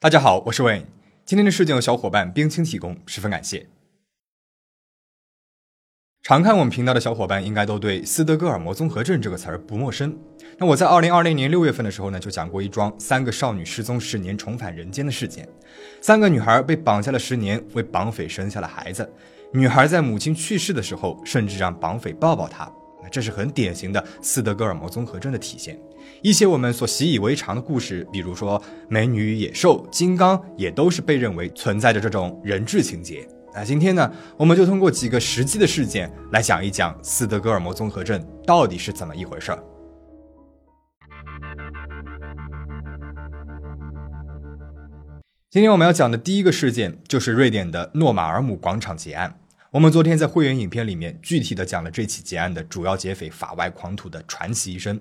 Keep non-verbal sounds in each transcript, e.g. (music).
大家好，我是 Wayne。今天的事件由小伙伴冰清提供，十分感谢。常看我们频道的小伙伴应该都对斯德哥尔摩综合症这个词儿不陌生。那我在二零二零年六月份的时候呢，就讲过一桩三个少女失踪十年重返人间的事件。三个女孩被绑架了十年，为绑匪生下了孩子。女孩在母亲去世的时候，甚至让绑匪抱抱她。这是很典型的斯德哥尔摩综合症的体现。一些我们所习以为常的故事，比如说《美女与野兽》《金刚》，也都是被认为存在着这种人质情节。那今天呢，我们就通过几个实际的事件来讲一讲斯德哥尔摩综合症到底是怎么一回事儿。今天我们要讲的第一个事件就是瑞典的诺马尔姆广场劫案。我们昨天在会员影片里面具体的讲了这起劫案的主要劫匪法外狂徒的传奇一生。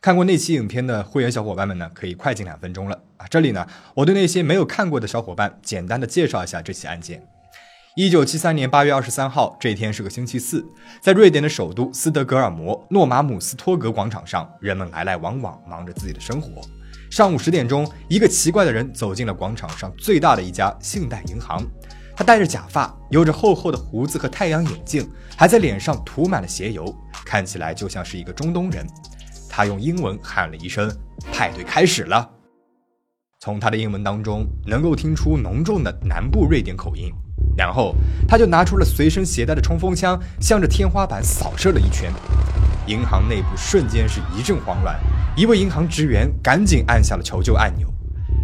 看过那期影片的会员小伙伴们呢，可以快进两分钟了啊！这里呢，我对那些没有看过的小伙伴简单的介绍一下这起案件。一九七三年八月二十三号这天是个星期四，在瑞典的首都斯德哥尔摩诺马姆斯托格广场上，人们来来往往，忙着自己的生活。上午十点钟，一个奇怪的人走进了广场上最大的一家信贷银行。他戴着假发，有着厚厚的胡子和太阳眼镜，还在脸上涂满了鞋油，看起来就像是一个中东人。他用英文喊了一声：“派对开始了。”从他的英文当中能够听出浓重的南部瑞典口音。然后他就拿出了随身携带的冲锋枪，向着天花板扫射了一圈。银行内部瞬间是一阵慌乱，一位银行职员赶紧按下了求救按钮。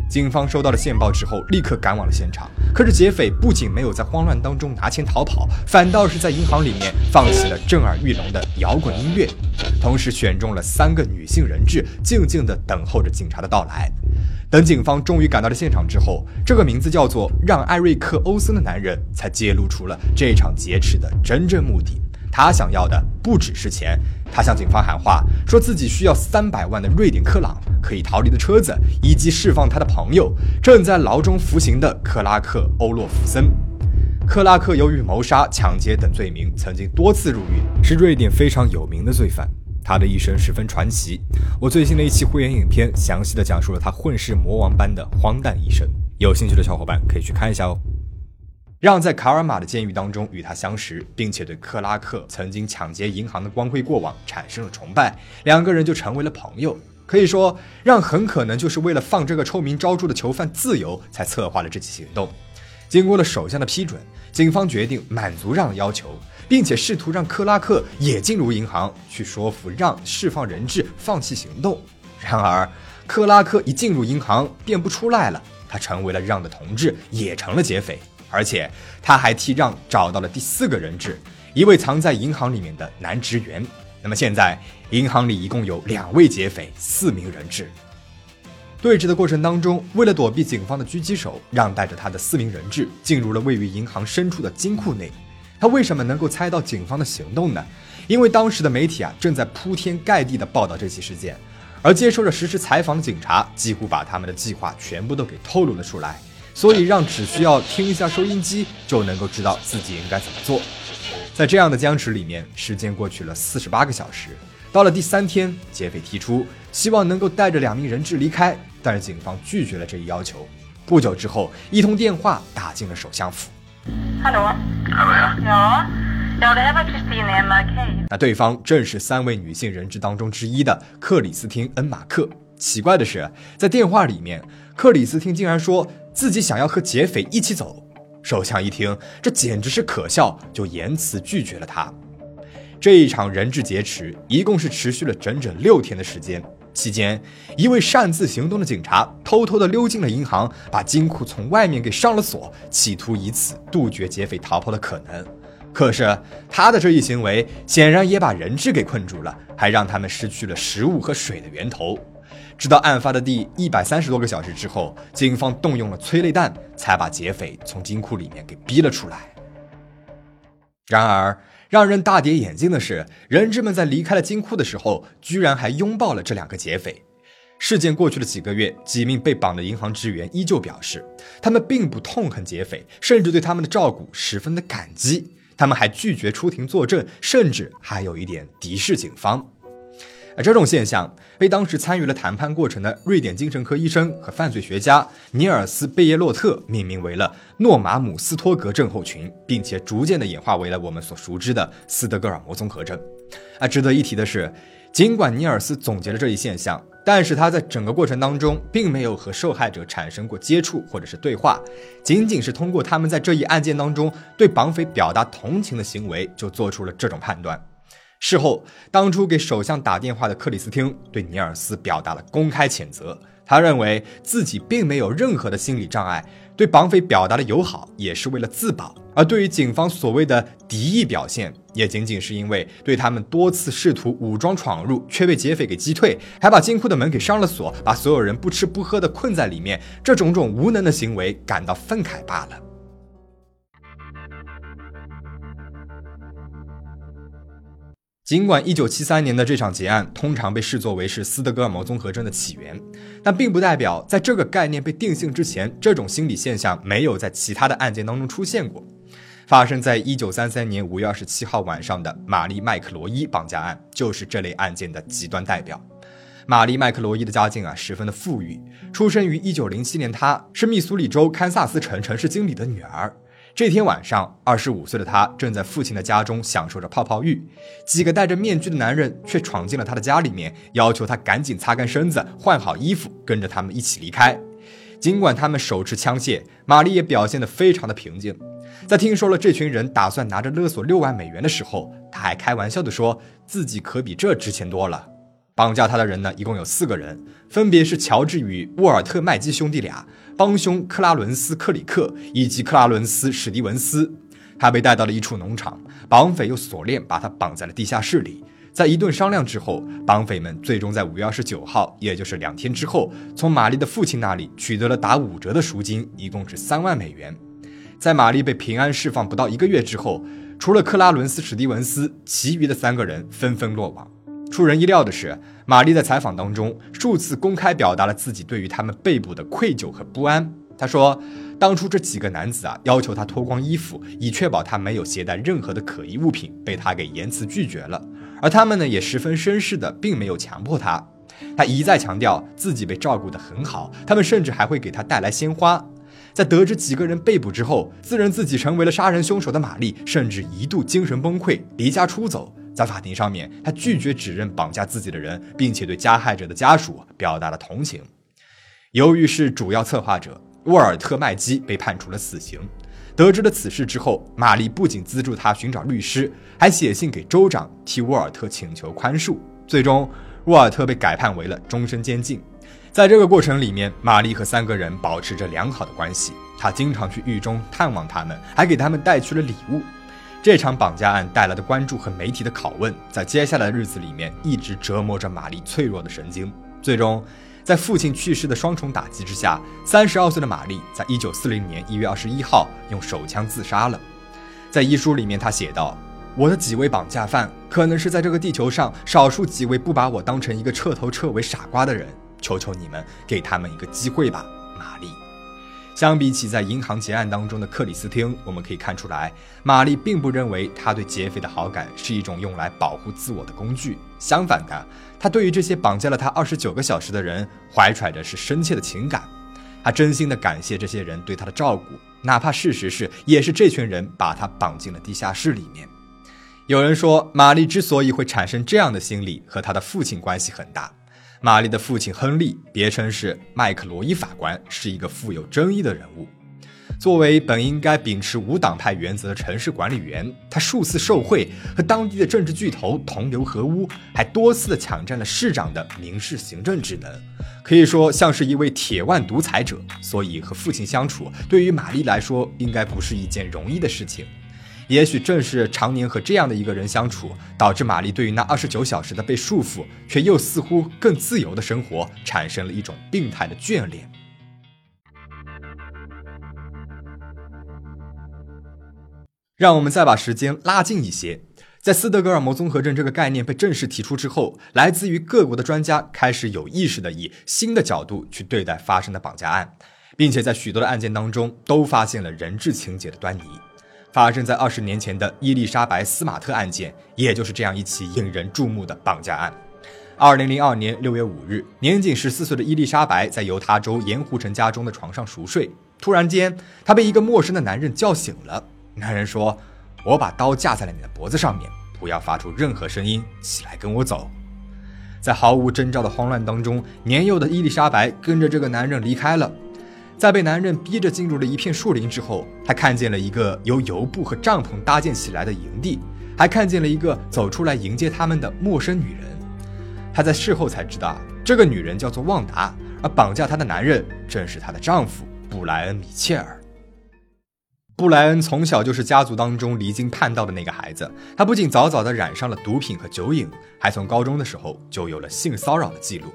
警方收到了线报之后，立刻赶往了现场。可是劫匪不仅没有在慌乱当中拿钱逃跑，反倒是在银行里面放起了震耳欲聋的摇滚音乐，同时选中了三个女性人质，静静地等候着警察的到来。等警方终于赶到了现场之后，这个名字叫做让·艾瑞克·欧森的男人才揭露出了这场劫持的真正目的。他想要的不只是钱，他向警方喊话，说自己需要三百万的瑞典克朗、可以逃离的车子，以及释放他的朋友正在牢中服刑的克拉克·欧洛夫森。克拉克由于谋杀、抢劫等罪名，曾经多次入狱，是瑞典非常有名的罪犯。他的一生十分传奇。我最新的一期会员影片详细的讲述了他混世魔王般的荒诞一生，有兴趣的小伙伴可以去看一下哦。让在卡尔玛的监狱当中与他相识，并且对克拉克曾经抢劫银行的光辉过往产生了崇拜，两个人就成为了朋友。可以说，让很可能就是为了放这个臭名昭著的囚犯自由，才策划了这起行动。经过了首相的批准，警方决定满足让的要求，并且试图让克拉克也进入银行，去说服让释放人质，放弃行动。然而，克拉克一进入银行便不出来了，他成为了让的同志，也成了劫匪。而且他还替让找到了第四个人质，一位藏在银行里面的男职员。那么现在银行里一共有两位劫匪，四名人质。对峙的过程当中，为了躲避警方的狙击手，让带着他的四名人质进入了位于银行深处的金库内。他为什么能够猜到警方的行动呢？因为当时的媒体啊正在铺天盖地的报道这起事件，而接受着实时采访的警察几乎把他们的计划全部都给透露了出来。所以，让只需要听一下收音机就能够知道自己应该怎么做。在这样的僵持里面，时间过去了四十八个小时。到了第三天，劫匪提出希望能够带着两名人质离开，但是警方拒绝了这一要求。不久之后，一通电话打进了首相府。Emma Kay. 那对方正是三位女性人质当中之一的克里斯汀·恩马克。奇怪的是，在电话里面，克里斯汀竟然说。自己想要和劫匪一起走，首相一听，这简直是可笑，就严词拒绝了他。这一场人质劫持一共是持续了整整六天的时间，期间，一位擅自行动的警察偷偷的溜进了银行，把金库从外面给上了锁，企图以此杜绝劫匪逃跑的可能。可是他的这一行为显然也把人质给困住了，还让他们失去了食物和水的源头。直到案发的第一百三十多个小时之后，警方动用了催泪弹，才把劫匪从金库里面给逼了出来。然而，让人大跌眼镜的是，人质们在离开了金库的时候，居然还拥抱了这两个劫匪。事件过去了几个月，几名被绑的银行职员依旧表示，他们并不痛恨劫匪，甚至对他们的照顾十分的感激。他们还拒绝出庭作证，甚至还有一点敌视警方。而这种现象被当时参与了谈判过程的瑞典精神科医生和犯罪学家尼尔斯·贝耶洛特命名为了诺马姆斯托格症候群，并且逐渐的演化为了我们所熟知的斯德哥尔摩综合症。啊，值得一提的是，尽管尼尔斯总结了这一现象，但是他在整个过程当中并没有和受害者产生过接触或者是对话，仅仅是通过他们在这一案件当中对绑匪表达同情的行为，就做出了这种判断。事后，当初给首相打电话的克里斯汀对尼尔斯表达了公开谴责。他认为自己并没有任何的心理障碍，对绑匪表达的友好也是为了自保。而对于警方所谓的敌意表现，也仅仅是因为对他们多次试图武装闯入却被劫匪给击退，还把金库的门给上了锁，把所有人不吃不喝的困在里面，这种种无能的行为感到愤慨罢了。尽管1973年的这场劫案通常被视作为是斯德哥尔摩综合征的起源，但并不代表在这个概念被定性之前，这种心理现象没有在其他的案件当中出现过。发生在1933年5月27号晚上的玛丽麦克罗伊绑架案就是这类案件的极端代表。玛丽麦克罗伊的家境啊十分的富裕，出生于1907年，她是密苏里州堪萨斯城城市经理的女儿。这天晚上，二十五岁的他正在父亲的家中享受着泡泡浴，几个戴着面具的男人却闯进了他的家里面，要求他赶紧擦干身子，换好衣服，跟着他们一起离开。尽管他们手持枪械，玛丽也表现得非常的平静。在听说了这群人打算拿着勒索六万美元的时候，他还开玩笑地说自己可比这值钱多了。绑架他的人呢，一共有四个人，分别是乔治与沃尔特麦基兄弟俩。帮凶克拉伦斯·克里克以及克拉伦斯·史蒂文斯，他被带到了一处农场，绑匪用锁链把他绑在了地下室里。在一顿商量之后，绑匪们最终在五月二十九号，也就是两天之后，从玛丽的父亲那里取得了打五折的赎金，一共是三万美元。在玛丽被平安释放不到一个月之后，除了克拉伦斯·史蒂文斯，其余的三个人纷纷落网。出人意料的是，玛丽在采访当中数次公开表达了自己对于他们被捕的愧疚和不安。她说，当初这几个男子啊要求她脱光衣服，以确保她没有携带任何的可疑物品，被她给严词拒绝了。而他们呢也十分绅士的，并没有强迫她。她一再强调自己被照顾得很好，他们甚至还会给她带来鲜花。在得知几个人被捕之后，自认自己成为了杀人凶手的玛丽，甚至一度精神崩溃，离家出走。在法庭上面，他拒绝指认绑架自己的人，并且对加害者的家属表达了同情。由于是主要策划者，沃尔特麦基被判处了死刑。得知了此事之后，玛丽不仅资助他寻找律师，还写信给州长替沃尔特请求宽恕。最终，沃尔特被改判为了终身监禁。在这个过程里面，玛丽和三个人保持着良好的关系，她经常去狱中探望他们，还给他们带去了礼物。这场绑架案带来的关注和媒体的拷问，在接下来的日子里面一直折磨着玛丽脆弱的神经。最终，在父亲去世的双重打击之下，三十二岁的玛丽在一九四零年一月二十一号用手枪自杀了。在遗书里面，他写道：“我的几位绑架犯可能是在这个地球上少数几位不把我当成一个彻头彻尾傻瓜的人。求求你们，给他们一个机会吧，玛丽。”相比起在银行劫案当中的克里斯汀，我们可以看出来，玛丽并不认为他对劫匪的好感是一种用来保护自我的工具。相反的，他对于这些绑架了他二十九个小时的人，怀揣着是深切的情感。他真心的感谢这些人对他的照顾，哪怕事实是也是这群人把他绑进了地下室里面。有人说，玛丽之所以会产生这样的心理，和他的父亲关系很大。玛丽的父亲亨利，别称是麦克罗伊法官，是一个富有争议的人物。作为本应该秉持无党派原则的城市管理员，他数次受贿，和当地的政治巨头同流合污，还多次的抢占了市长的民事行政职能，可以说像是一位铁腕独裁者。所以和父亲相处，对于玛丽来说，应该不是一件容易的事情。也许正是常年和这样的一个人相处，导致玛丽对于那二十九小时的被束缚却又似乎更自由的生活，产生了一种病态的眷恋。让我们再把时间拉近一些，在斯德哥尔摩综合症这个概念被正式提出之后，来自于各国的专家开始有意识的以新的角度去对待发生的绑架案，并且在许多的案件当中都发现了人质情节的端倪。发生在二十年前的伊丽莎白·斯马特案件，也就是这样一起引人注目的绑架案。二零零二年六月五日，年仅十四岁的伊丽莎白在犹他州盐湖城家中的床上熟睡，突然间，她被一个陌生的男人叫醒了。男人说：“我把刀架在了你的脖子上面，不要发出任何声音，起来跟我走。”在毫无征兆的慌乱当中，年幼的伊丽莎白跟着这个男人离开了。在被男人逼着进入了一片树林之后，她看见了一个由油布和帐篷搭建起来的营地，还看见了一个走出来迎接他们的陌生女人。她在事后才知道，这个女人叫做旺达，而绑架她的男人正是她的丈夫布莱恩·米切尔。布莱恩从小就是家族当中离经叛道的那个孩子，他不仅早早的染上了毒品和酒瘾，还从高中的时候就有了性骚扰的记录。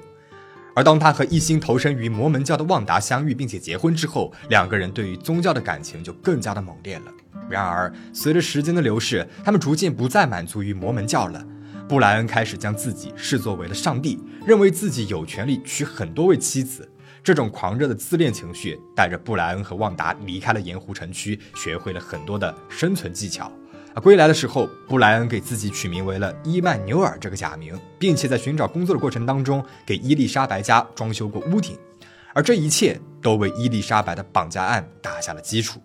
而当他和一心投身于摩门教的旺达相遇并且结婚之后，两个人对于宗教的感情就更加的猛烈了。然而，随着时间的流逝，他们逐渐不再满足于摩门教了。布莱恩开始将自己视作为了上帝，认为自己有权利娶很多位妻子。这种狂热的自恋情绪带着布莱恩和旺达离开了盐湖城区，学会了很多的生存技巧。而归来的时候，布莱恩给自己取名为了伊曼纽尔这个假名，并且在寻找工作的过程当中，给伊丽莎白家装修过屋顶。而这一切都为伊丽莎白的绑架案打下了基础。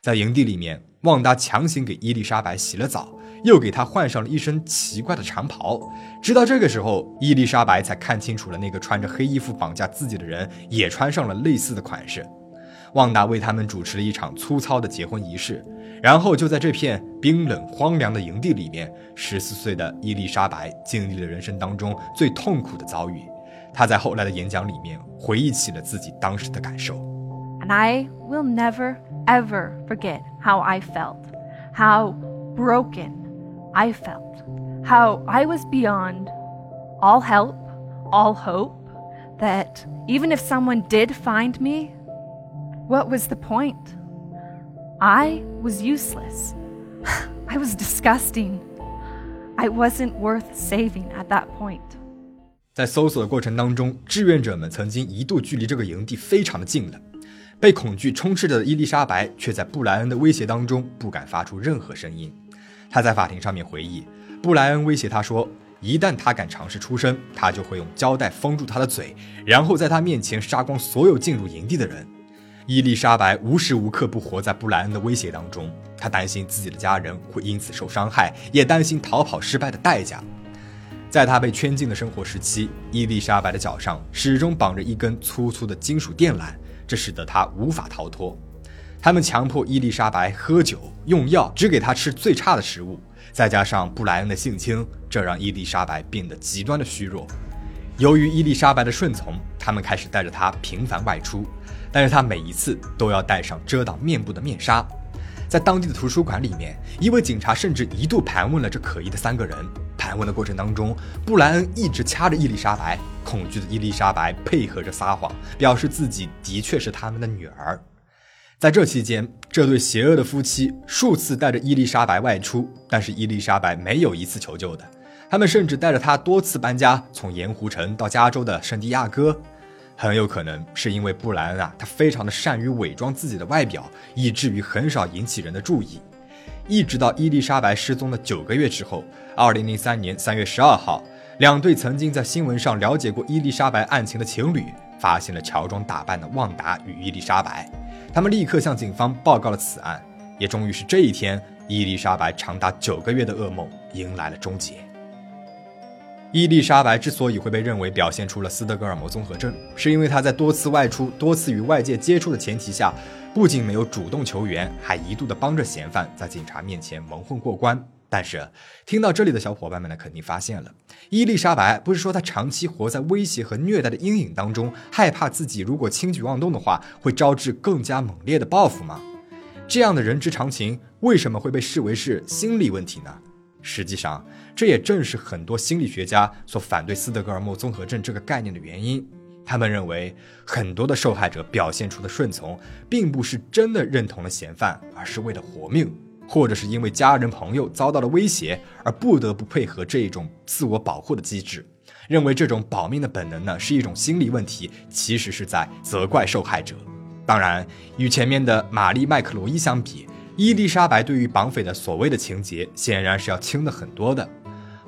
在营地里面，旺达强行给伊丽莎白洗了澡。又给她换上了一身奇怪的长袍，直到这个时候，伊丽莎白才看清楚了那个穿着黑衣服绑架自己的人也穿上了类似的款式。旺达为他们主持了一场粗糙的结婚仪式，然后就在这片冰冷荒凉的营地里面，十四岁的伊丽莎白经历了人生当中最痛苦的遭遇。她在后来的演讲里面回忆起了自己当时的感受。And I will never ever forget how I felt, how broken. I felt, how I was beyond all help, all hope, that even if someone did find me, what was the point? I was useless. (laughs) I was disgusting. I wasn't worth saving at that point. 在搜索的过程当中，志愿者们曾经一度距离这个营地非常的近了。被恐惧充斥着的伊丽莎白，却在布莱恩的威胁当中不敢发出任何声音。他在法庭上面回忆，布莱恩威胁他说，一旦他敢尝试出声，他就会用胶带封住他的嘴，然后在他面前杀光所有进入营地的人。伊丽莎白无时无刻不活在布莱恩的威胁当中，她担心自己的家人会因此受伤害，也担心逃跑失败的代价。在她被圈禁的生活时期，伊丽莎白的脚上始终绑着一根粗粗的金属电缆，这使得他无法逃脱。他们强迫伊丽莎白喝酒、用药，只给她吃最差的食物，再加上布莱恩的性侵，这让伊丽莎白变得极端的虚弱。由于伊丽莎白的顺从，他们开始带着她频繁外出，但是他每一次都要戴上遮挡面部的面纱。在当地的图书馆里面，一位警察甚至一度盘问了这可疑的三个人。盘问的过程当中，布莱恩一直掐着伊丽莎白，恐惧的伊丽莎白配合着撒谎，表示自己的确是他们的女儿。在这期间，这对邪恶的夫妻数次带着伊丽莎白外出，但是伊丽莎白没有一次求救的。他们甚至带着她多次搬家，从盐湖城到加州的圣地亚哥。很有可能是因为布莱恩啊，他非常的善于伪装自己的外表，以至于很少引起人的注意。一直到伊丽莎白失踪的九个月之后，二零零三年三月十二号，两对曾经在新闻上了解过伊丽莎白案情的情侣，发现了乔装打扮的旺达与伊丽莎白。他们立刻向警方报告了此案，也终于是这一天，伊丽莎白长达九个月的噩梦迎来了终结。伊丽莎白之所以会被认为表现出了斯德哥尔摩综合症，是因为她在多次外出、多次与外界接触的前提下，不仅没有主动求援，还一度的帮着嫌犯在警察面前蒙混过关。但是，听到这里的小伙伴们呢，肯定发现了，伊丽莎白不是说她长期活在威胁和虐待的阴影当中，害怕自己如果轻举妄动的话，会招致更加猛烈的报复吗？这样的人之常情，为什么会被视为是心理问题呢？实际上，这也正是很多心理学家所反对斯德哥尔摩综合症这个概念的原因。他们认为，很多的受害者表现出的顺从，并不是真的认同了嫌犯，而是为了活命。或者是因为家人朋友遭到了威胁而不得不配合这一种自我保护的机制，认为这种保命的本能呢是一种心理问题，其实是在责怪受害者。当然，与前面的玛丽麦克罗伊相比，伊丽莎白对于绑匪的所谓的情节显然是要轻的很多的。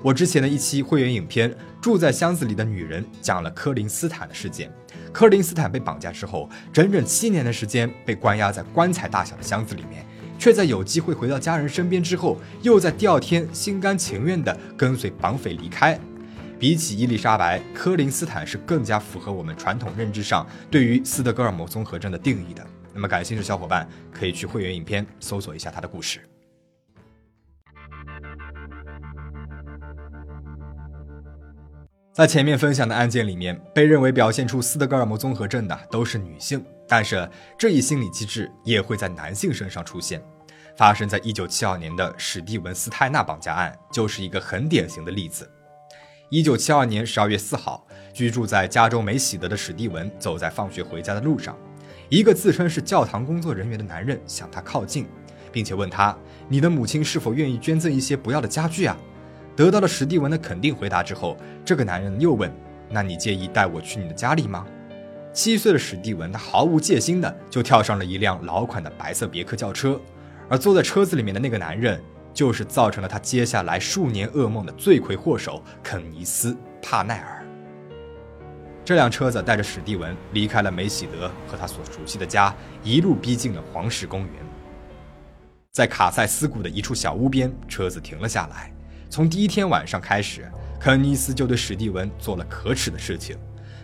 我之前的一期会员影片《住在箱子里的女人》讲了柯林斯坦的事件。柯林斯坦被绑架之后，整整七年的时间被关押在棺材大小的箱子里面，却在有机会回到家人身边之后，又在第二天心甘情愿地跟随绑匪离开。比起伊丽莎白，柯林斯坦是更加符合我们传统认知上对于斯德哥尔摩综合症的定义的。那么感兴趣的小伙伴可以去会员影片搜索一下他的故事。在前面分享的案件里面，被认为表现出斯德哥尔摩综合症的都是女性，但是这一心理机制也会在男性身上出现。发生在一九七二年的史蒂文斯泰纳绑架案就是一个很典型的例子。一九七二年十二月四号，居住在加州梅喜德的史蒂文走在放学回家的路上，一个自称是教堂工作人员的男人向他靠近，并且问他：“你的母亲是否愿意捐赠一些不要的家具啊？”得到了史蒂文的肯定回答之后，这个男人又问：“那你介意带我去你的家里吗？”七岁的史蒂文他毫无戒心的就跳上了一辆老款的白色别克轿车，而坐在车子里面的那个男人就是造成了他接下来数年噩梦的罪魁祸首肯尼斯·帕奈尔。这辆车子带着史蒂文离开了梅喜德和他所熟悉的家，一路逼近了黄石公园。在卡塞斯谷的一处小屋边，车子停了下来。从第一天晚上开始，肯尼斯就对史蒂文做了可耻的事情。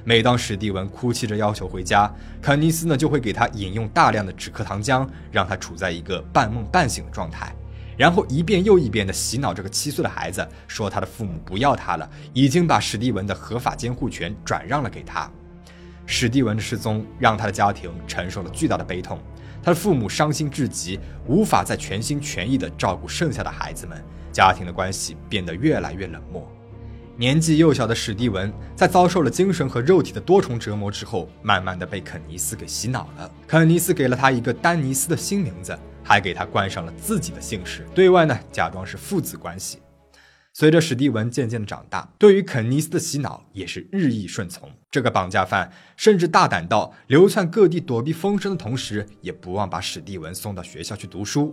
每当史蒂文哭泣着要求回家，肯尼斯呢就会给他饮用大量的止咳糖浆，让他处在一个半梦半醒的状态，然后一遍又一遍地洗脑这个七岁的孩子，说他的父母不要他了，已经把史蒂文的合法监护权转让了给他。史蒂文的失踪让他的家庭承受了巨大的悲痛，他的父母伤心至极，无法再全心全意地照顾剩下的孩子们。家庭的关系变得越来越冷漠。年纪幼小的史蒂文在遭受了精神和肉体的多重折磨之后，慢慢的被肯尼斯给洗脑了。肯尼斯给了他一个丹尼斯的新名字，还给他冠上了自己的姓氏，对外呢假装是父子关系。随着史蒂文渐渐的长大，对于肯尼斯的洗脑也是日益顺从。这个绑架犯甚至大胆到流窜各地躲避风声的同时，也不忘把史蒂文送到学校去读书。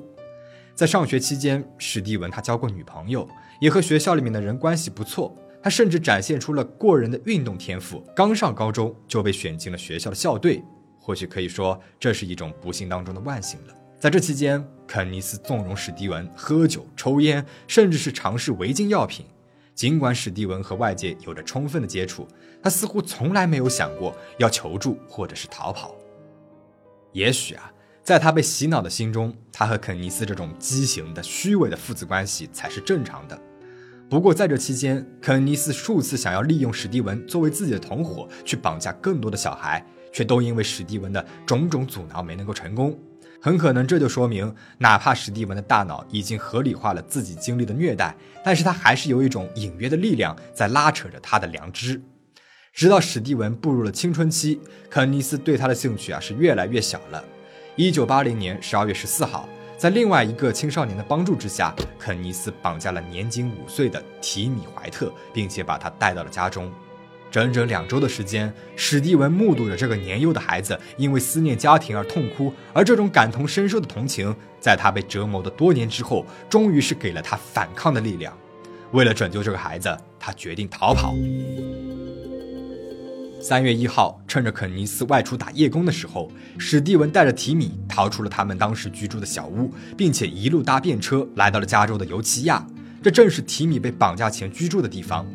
在上学期间，史蒂文他交过女朋友，也和学校里面的人关系不错。他甚至展现出了过人的运动天赋，刚上高中就被选进了学校的校队。或许可以说，这是一种不幸当中的万幸了。在这期间，肯尼斯纵容史蒂文喝酒、抽烟，甚至是尝试违禁药品。尽管史蒂文和外界有着充分的接触，他似乎从来没有想过要求助或者是逃跑。也许啊。在他被洗脑的心中，他和肯尼斯这种畸形的、虚伪的父子关系才是正常的。不过在这期间，肯尼斯数次想要利用史蒂文作为自己的同伙去绑架更多的小孩，却都因为史蒂文的种种阻挠没能够成功。很可能这就说明，哪怕史蒂文的大脑已经合理化了自己经历的虐待，但是他还是有一种隐约的力量在拉扯着他的良知。直到史蒂文步入了青春期，肯尼斯对他的兴趣啊是越来越小了。一九八零年十二月十四号，在另外一个青少年的帮助之下，肯尼斯绑架了年仅五岁的提米·怀特，并且把他带到了家中。整整两周的时间，史蒂文目睹着这个年幼的孩子因为思念家庭而痛哭，而这种感同身受的同情，在他被折磨的多年之后，终于是给了他反抗的力量。为了拯救这个孩子，他决定逃跑。三月一号，趁着肯尼斯外出打夜工的时候，史蒂文带着提米逃出了他们当时居住的小屋，并且一路搭便车来到了加州的尤其亚。这正是提米被绑架前居住的地方。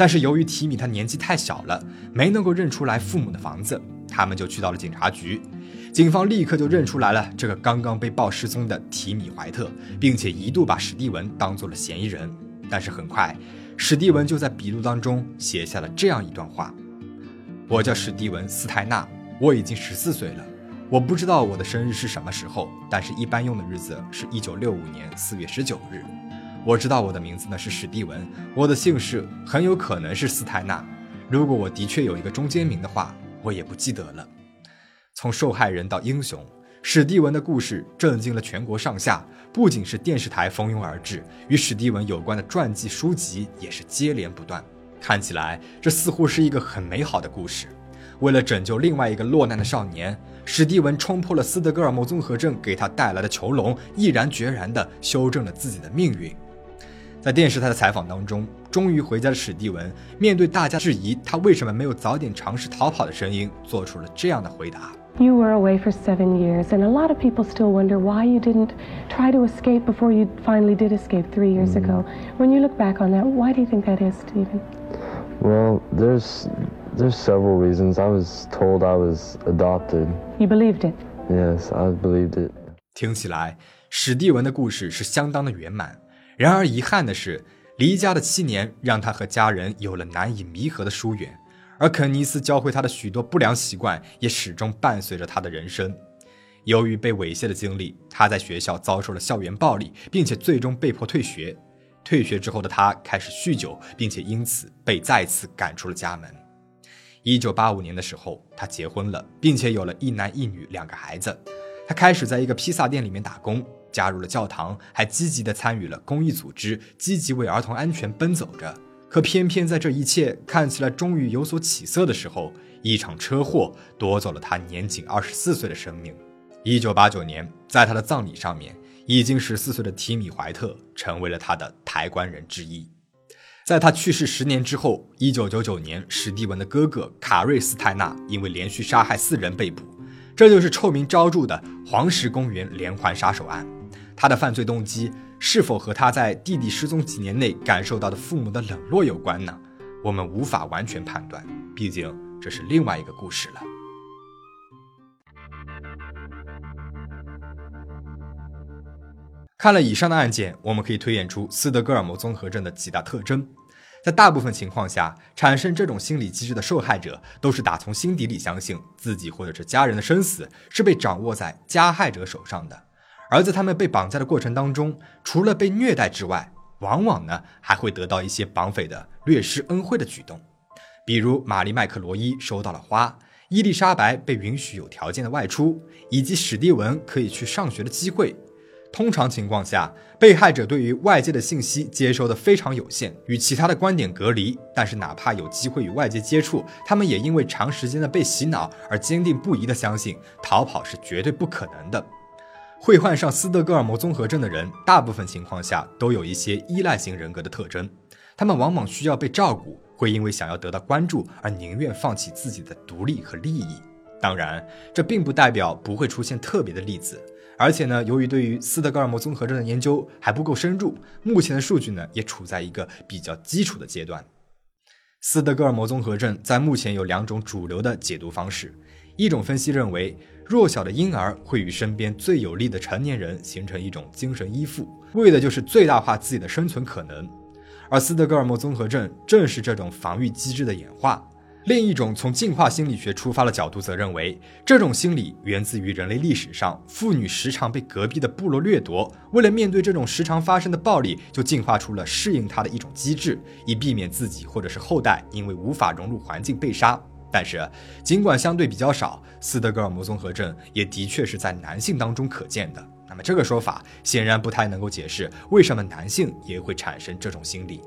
但是由于提米他年纪太小了，没能够认出来父母的房子，他们就去到了警察局。警方立刻就认出来了这个刚刚被曝失踪的提米怀特，并且一度把史蒂文当做了嫌疑人。但是很快，史蒂文就在笔录当中写下了这样一段话。我叫史蒂文·斯泰纳，我已经十四岁了。我不知道我的生日是什么时候，但是一般用的日子是一九六五年四月十九日。我知道我的名字呢是史蒂文，我的姓氏很有可能是斯泰纳。如果我的确有一个中间名的话，我也不记得了。从受害人到英雄，史蒂文的故事震惊了全国上下，不仅是电视台蜂拥而至，与史蒂文有关的传记书籍也是接连不断。看起来这似乎是一个很美好的故事。为了拯救另外一个落难的少年，史蒂文冲破了斯德哥尔摩综合症给他带来的囚笼，毅然决然地修正了自己的命运。在电视台的采访当中， 终于回家的史蒂文，面对大家质疑他为什么没有早点尝试逃跑的声音，做出了这样的回答。You were away for seven years, and a lot of people still wonder why you didn't try to escape before you finally did escape three years ago. When you look back on that, why do you think that is, Stephen? Well, there's there's several reasons. I was told I was adopted. You believed it. Yes, I believed it. 听起来，史蒂文的故事是相当的圆满。 然而遗憾的是，离家的七年让他和家人有了难以弥合的疏远，而肯尼斯教会他的许多不良习惯也始终伴随着他的人生。由于被猥亵的经历，他在学校遭受了校园暴力，并且最终被迫退学。退学之后的他开始酗酒，并且因此被再次赶出了家门。一九八五年的时候，他结婚了，并且有了一男一女两个孩子。他开始在一个披萨店里面打工，加入了教堂，还积极地参与了公益组织，积极为儿童安全奔走着。可偏偏在这一切看起来终于有所起色的时候，一场车祸夺走了他年仅二十四岁的生命。一九八九年，在他的葬礼上面，已经十四岁的提米·怀特成为了他的抬棺人之一。在他去世十年之后，一九九九年，史蒂文的哥哥卡瑞斯泰纳因为连续杀害四人被捕，这就是臭名昭著的黄石公园连环杀手案。他的犯罪动机是否和他在弟弟失踪几年内感受到的父母的冷落有关呢？我们无法完全判断，毕竟这是另外一个故事了。看了以上的案件，我们可以推演出斯德哥尔摩综合症的几大特征。在大部分情况下，产生这种心理机制的受害者都是打从心底里相信自己或者是家人的生死是被掌握在加害者手上的，而在他们被绑架的过程当中，除了被虐待之外，往往呢还会得到一些绑匪的略施恩惠的举动，比如玛丽麦克罗伊收到了花，伊丽莎白被允许有条件的外出，以及史蒂文可以去上学的机会。通常情况下，被害者对于外界的信息接收的非常有限，与其他的观点隔离。但是，哪怕有机会与外界接触，他们也因为长时间的被洗脑而坚定不移的相信逃跑是绝对不可能的。会患上斯德哥尔摩综合症的人，大部分情况下都有一些依赖型人格的特征，他们往往需要被照顾，会因为想要得到关注而宁愿放弃自己的独立和利益。当然，这并不代表不会出现特别的例子。而且呢，由于对于斯德哥尔摩综合症的研究还不够深入，目前的数据呢也处在一个比较基础的阶段。斯德哥尔摩综合症在目前有两种主流的解读方式，一种分析认为，弱小的婴儿会与身边最有力的成年人形成一种精神依附，为的就是最大化自己的生存可能，而斯德哥尔摩综合症正是这种防御机制的演化。另一种从进化心理学出发的角度，则认为这种心理源自于人类历史上妇女时常被隔壁的部落掠夺，为了面对这种时常发生的暴力，就进化出了适应它的一种机制，以避免自己或者是后代因为无法融入环境被杀。但是，尽管相对比较少，斯德哥尔摩综合症也的确是在男性当中可见的。那么，这个说法显然不太能够解释为什么男性也会产生这种心理。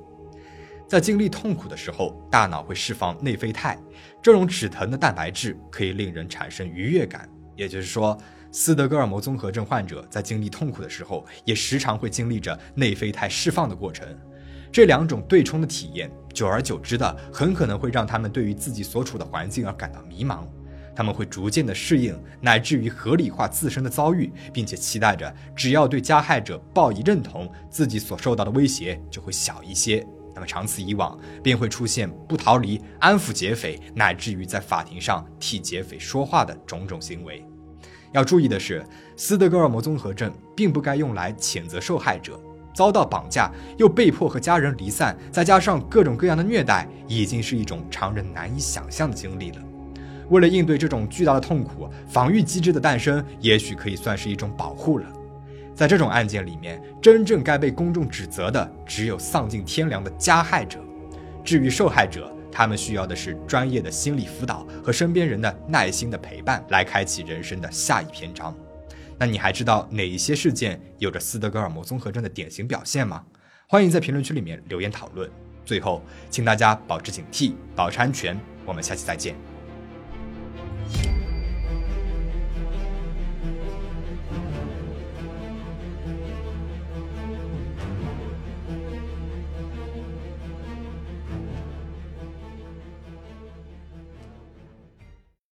在经历痛苦的时候，大脑会释放内啡肽，这种止疼的蛋白质可以令人产生愉悦感。也就是说，斯德哥尔摩综合症患者在经历痛苦的时候，也时常会经历着内啡肽释放的过程。这两种对冲的体验，久而久之的，很可能会让他们对于自己所处的环境而感到迷茫。他们会逐渐的适应，乃至于合理化自身的遭遇，并且期待着，只要对加害者报以认同，自己所受到的威胁就会小一些。那么长此以往，便会出现不逃离、安抚劫匪，乃至于在法庭上替劫匪说话的种种行为。要注意的是，斯德哥尔摩综合症并不该用来谴责受害者。遭到绑架又被迫和家人离散，再加上各种各样的虐待，已经是一种常人难以想象的经历了。为了应对这种巨大的痛苦，防御机制的诞生也许可以算是一种保护了。在这种案件里面，真正该被公众指责的只有丧尽天良的加害者。至于受害者，他们需要的是专业的心理辅导和身边人的耐心的陪伴，来开启人生的下一篇章。那你还知道哪一些事件有着斯德哥尔摩综合症的典型表现吗？欢迎在评论区里面留言讨论。最后，请大家保持警惕，保持安全。我们下期再见。